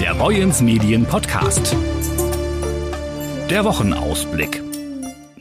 Der Boyens Medien Podcast. Der Wochenausblick.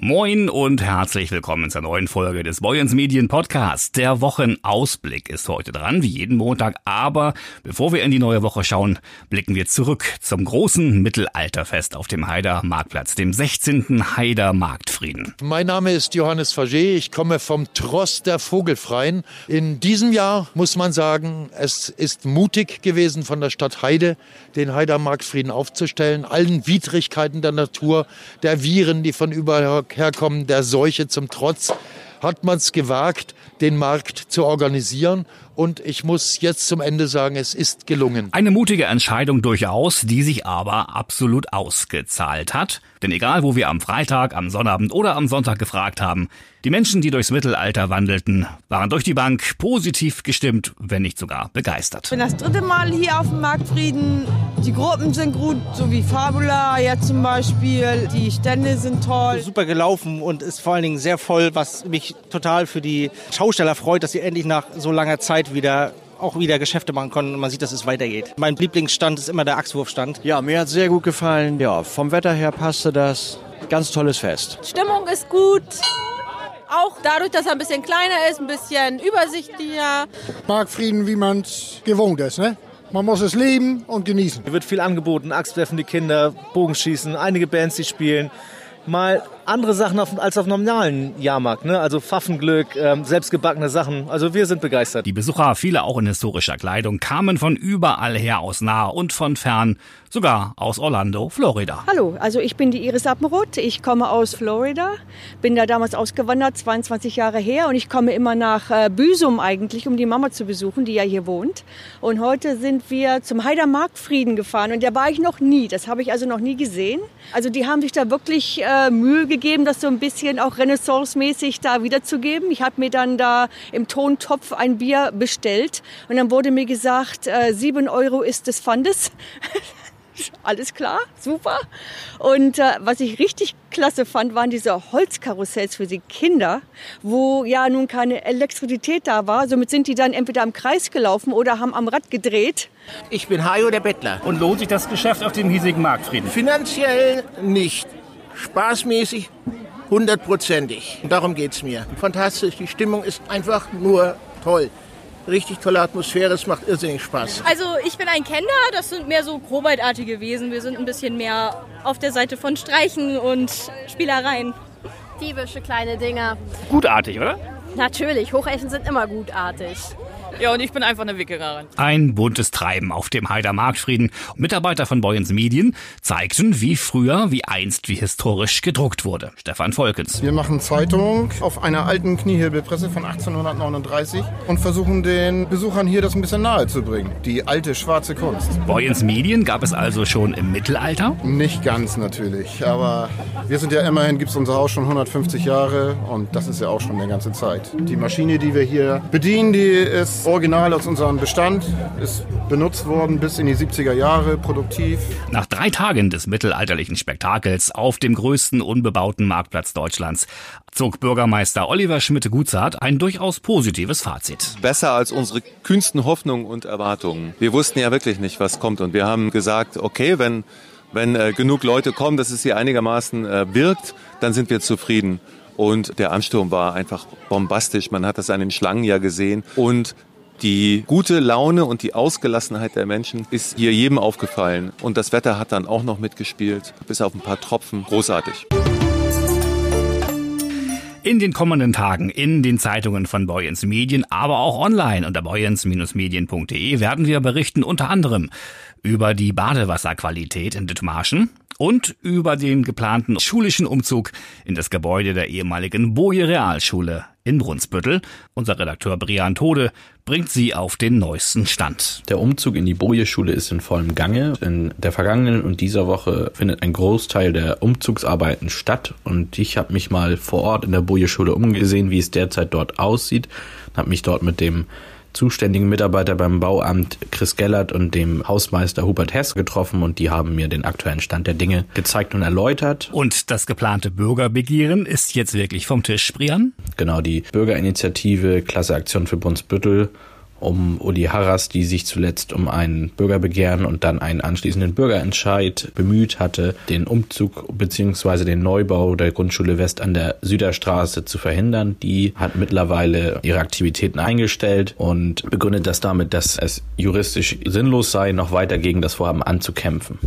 Moin und herzlich willkommen zur neuen Folge des Boyens Medien Podcasts. Der Wochenausblick ist heute dran, wie jeden Montag. Aber bevor wir in die neue Woche schauen, blicken wir zurück zum großen Mittelalterfest auf dem Haider Marktplatz, dem 16. Haider Marktfrieden. Mein Name ist Johannes Faget. Ich komme vom Tross der Vogelfreien. In diesem Jahr muss man sagen, es ist mutig gewesen von der Stadt Heide, den Haider Marktfrieden aufzustellen. Allen Widrigkeiten der Natur, der Viren, die von überall herkommen, der Seuche zum Trotz, hat man es gewagt, den Markt zu organisieren. Und ich muss jetzt zum Ende sagen, es ist gelungen. Eine mutige Entscheidung durchaus, die sich aber absolut ausgezahlt hat. Denn egal, wo wir am Freitag, am Sonnabend oder am Sonntag gefragt haben, die Menschen, die durchs Mittelalter wandelten, waren durch die Bank positiv gestimmt, wenn nicht sogar begeistert. Ich bin das dritte Mal hier auf dem Marktfrieden. Die Gruppen sind gut, so wie Fabula jetzt zum Beispiel. Die Stände sind toll. Super gelaufen und ist vor allen Dingen sehr voll, was mich total für die Schausteller freut, dass sie endlich nach so langer Zeit wieder auch wieder Geschäfte machen können und man sieht, dass es weitergeht. Mein Lieblingsstand ist immer der Achswurfstand. Ja, mir hat sehr gut gefallen. Ja, vom Wetter her passte das. Ganz tolles Fest. Stimmung ist gut. Auch dadurch, dass er ein bisschen kleiner ist, ein bisschen übersichtlicher. Marktfrieden, wie man es gewohnt ist, ne? Man muss es leben und genießen. Hier wird viel angeboten, Axtwerfen die Kinder, Bogenschießen, einige Bands, die spielen. Mal andere Sachen auf, als auf normalen Jahrmarkt, ne? Also Pfaffenglück, ähm, selbstgebackene Sachen. Also wir sind begeistert. Die Besucher, viele auch in historischer Kleidung, kamen von überall her aus nah und von fern, sogar aus Orlando, Florida. Hallo, also ich bin die Iris Appenroth. Ich komme aus Florida, bin da damals ausgewandert, 22 Jahre her und ich komme immer nach äh, Büsum eigentlich, um die Mama zu besuchen, die ja hier wohnt. Und heute sind wir zum Heider Marktfrieden gefahren und da war ich noch nie. Das habe ich also noch nie gesehen. Also die haben sich da wirklich äh, Mühe gegeben gegeben, das so ein bisschen auch renaissance-mäßig da wiederzugeben. Ich habe mir dann da im Tontopf ein Bier bestellt und dann wurde mir gesagt, äh, sieben Euro ist des Pfandes. Alles klar, super. Und äh, was ich richtig klasse fand, waren diese Holzkarussells für die Kinder, wo ja nun keine Elektrizität da war. Somit sind die dann entweder im Kreis gelaufen oder haben am Rad gedreht. Ich bin Hajo der Bettler. Und lohnt sich das Geschäft auf dem hiesigen Marktfrieden? Finanziell nicht spaßmäßig, hundertprozentig. Darum geht es mir. Fantastisch, die Stimmung ist einfach nur toll. Richtig tolle Atmosphäre, es macht irrsinnig Spaß. Also ich bin ein Kenner, das sind mehr so grobeitartige Wesen. Wir sind ein bisschen mehr auf der Seite von Streichen und Spielereien. Diebische kleine Dinger. Gutartig, oder? Natürlich, Hochessen sind immer gutartig. Ja, und ich bin einfach eine Wickererin. Ein buntes Treiben auf dem Heider Marktfrieden. Mitarbeiter von Boyens Medien zeigten, wie früher, wie einst, wie historisch gedruckt wurde. Stefan Volkens. Wir machen Zeitung auf einer alten Kniehebelpresse von 1839 und versuchen den Besuchern hier das ein bisschen nahe zu bringen. Die alte schwarze Kunst. Boyens Medien gab es also schon im Mittelalter? Nicht ganz natürlich, aber wir sind ja immerhin, gibt es unser Haus schon 150 Jahre und das ist ja auch schon eine ganze Zeit. Die Maschine, die wir hier bedienen, die ist Original aus unserem Bestand, ist benutzt worden bis in die 70er Jahre, produktiv. Nach drei Tagen des mittelalterlichen Spektakels auf dem größten unbebauten Marktplatz Deutschlands zog Bürgermeister Oliver Schmidt-Gutzart ein durchaus positives Fazit. Besser als unsere kühnsten Hoffnungen und Erwartungen. Wir wussten ja wirklich nicht, was kommt und wir haben gesagt, okay, wenn wenn äh, genug Leute kommen, dass es hier einigermaßen äh, wirkt, dann sind wir zufrieden. Und der Ansturm war einfach bombastisch. Man hat das an den Schlangen ja gesehen. Und die gute Laune und die Ausgelassenheit der Menschen ist hier jedem aufgefallen. Und das Wetter hat dann auch noch mitgespielt, bis auf ein paar Tropfen. Großartig. In den kommenden Tagen in den Zeitungen von Boyens Medien, aber auch online unter boyens-medien.de werden wir berichten unter anderem über die Badewasserqualität in Dithmarschen, und über den geplanten schulischen Umzug in das Gebäude der ehemaligen Boje Realschule in Brunsbüttel. Unser Redakteur Brian Tode bringt sie auf den neuesten Stand. Der Umzug in die Boje-Schule ist in vollem Gange. In der vergangenen und dieser Woche findet ein Großteil der Umzugsarbeiten statt und ich habe mich mal vor Ort in der Boje-Schule umgesehen, wie es derzeit dort aussieht, habe mich dort mit dem zuständigen Mitarbeiter beim Bauamt Chris Gellert und dem Hausmeister Hubert Hess getroffen und die haben mir den aktuellen Stand der Dinge gezeigt und erläutert. Und das geplante Bürgerbegehren ist jetzt wirklich vom Tisch, Brian? Genau, die Bürgerinitiative Klasse Aktion für Brunsbüttel um Uli Harras, die sich zuletzt um ein Bürgerbegehren und dann einen anschließenden Bürgerentscheid bemüht hatte, den Umzug bzw. den Neubau der Grundschule West an der Süderstraße zu verhindern. Die hat mittlerweile ihre Aktivitäten eingestellt und begründet das damit, dass es juristisch sinnlos sei, noch weiter gegen das Vorhaben anzukämpfen.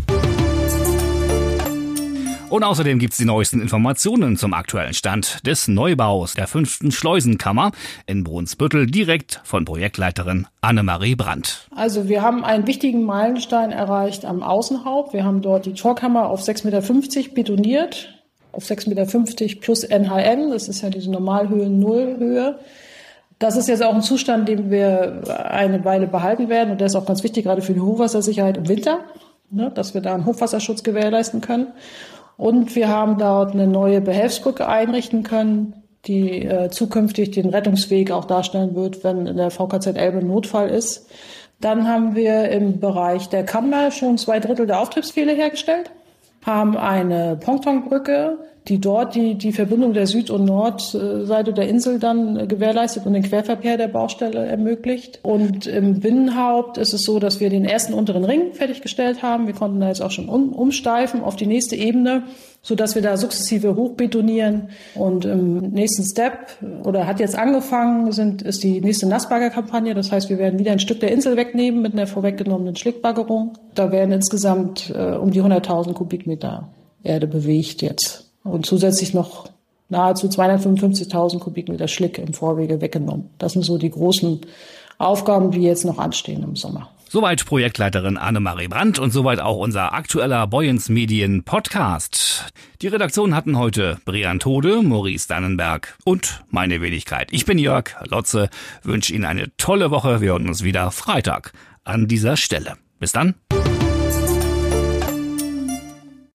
Und außerdem gibt's die neuesten Informationen zum aktuellen Stand des Neubaus der fünften Schleusenkammer in Brunsbüttel direkt von Projektleiterin Annemarie Brandt. Also wir haben einen wichtigen Meilenstein erreicht am Außenhaupt. Wir haben dort die Torkammer auf 6,50 Meter betoniert, auf 6,50 Meter plus NHN. Das ist ja diese Normalhöhen Nullhöhe. Das ist jetzt auch ein Zustand, den wir eine Weile behalten werden. Und der ist auch ganz wichtig, gerade für die Hochwassersicherheit im Winter, ne, dass wir da einen Hochwasserschutz gewährleisten können. Und wir haben dort eine neue Behelfsbrücke einrichten können, die äh, zukünftig den Rettungsweg auch darstellen wird, wenn in der VKZ Elbe Notfall ist. Dann haben wir im Bereich der Kammer schon zwei Drittel der Auftriebsfehler hergestellt, haben eine Pontonbrücke, die dort die, die Verbindung der Süd- und Nordseite der Insel dann gewährleistet und den Querverkehr der Baustelle ermöglicht. Und im Binnenhaupt ist es so, dass wir den ersten unteren Ring fertiggestellt haben. Wir konnten da jetzt auch schon um, umsteifen auf die nächste Ebene, so dass wir da sukzessive hochbetonieren. Und im nächsten Step oder hat jetzt angefangen, sind, ist die nächste Nassbaggerkampagne. Das heißt, wir werden wieder ein Stück der Insel wegnehmen mit einer vorweggenommenen Schlickbaggerung. Da werden insgesamt äh, um die 100.000 Kubikmeter Erde bewegt jetzt und zusätzlich noch nahezu 255.000 Kubikmeter Schlick im Vorwege weggenommen. Das sind so die großen Aufgaben, die jetzt noch anstehen im Sommer. Soweit Projektleiterin Annemarie Brandt und soweit auch unser aktueller Boyens Medien Podcast. Die Redaktion hatten heute Brian Tode, Maurice Dannenberg und meine Wenigkeit. Ich bin Jörg Lotze, wünsche Ihnen eine tolle Woche. Wir hören uns wieder Freitag an dieser Stelle. Bis dann.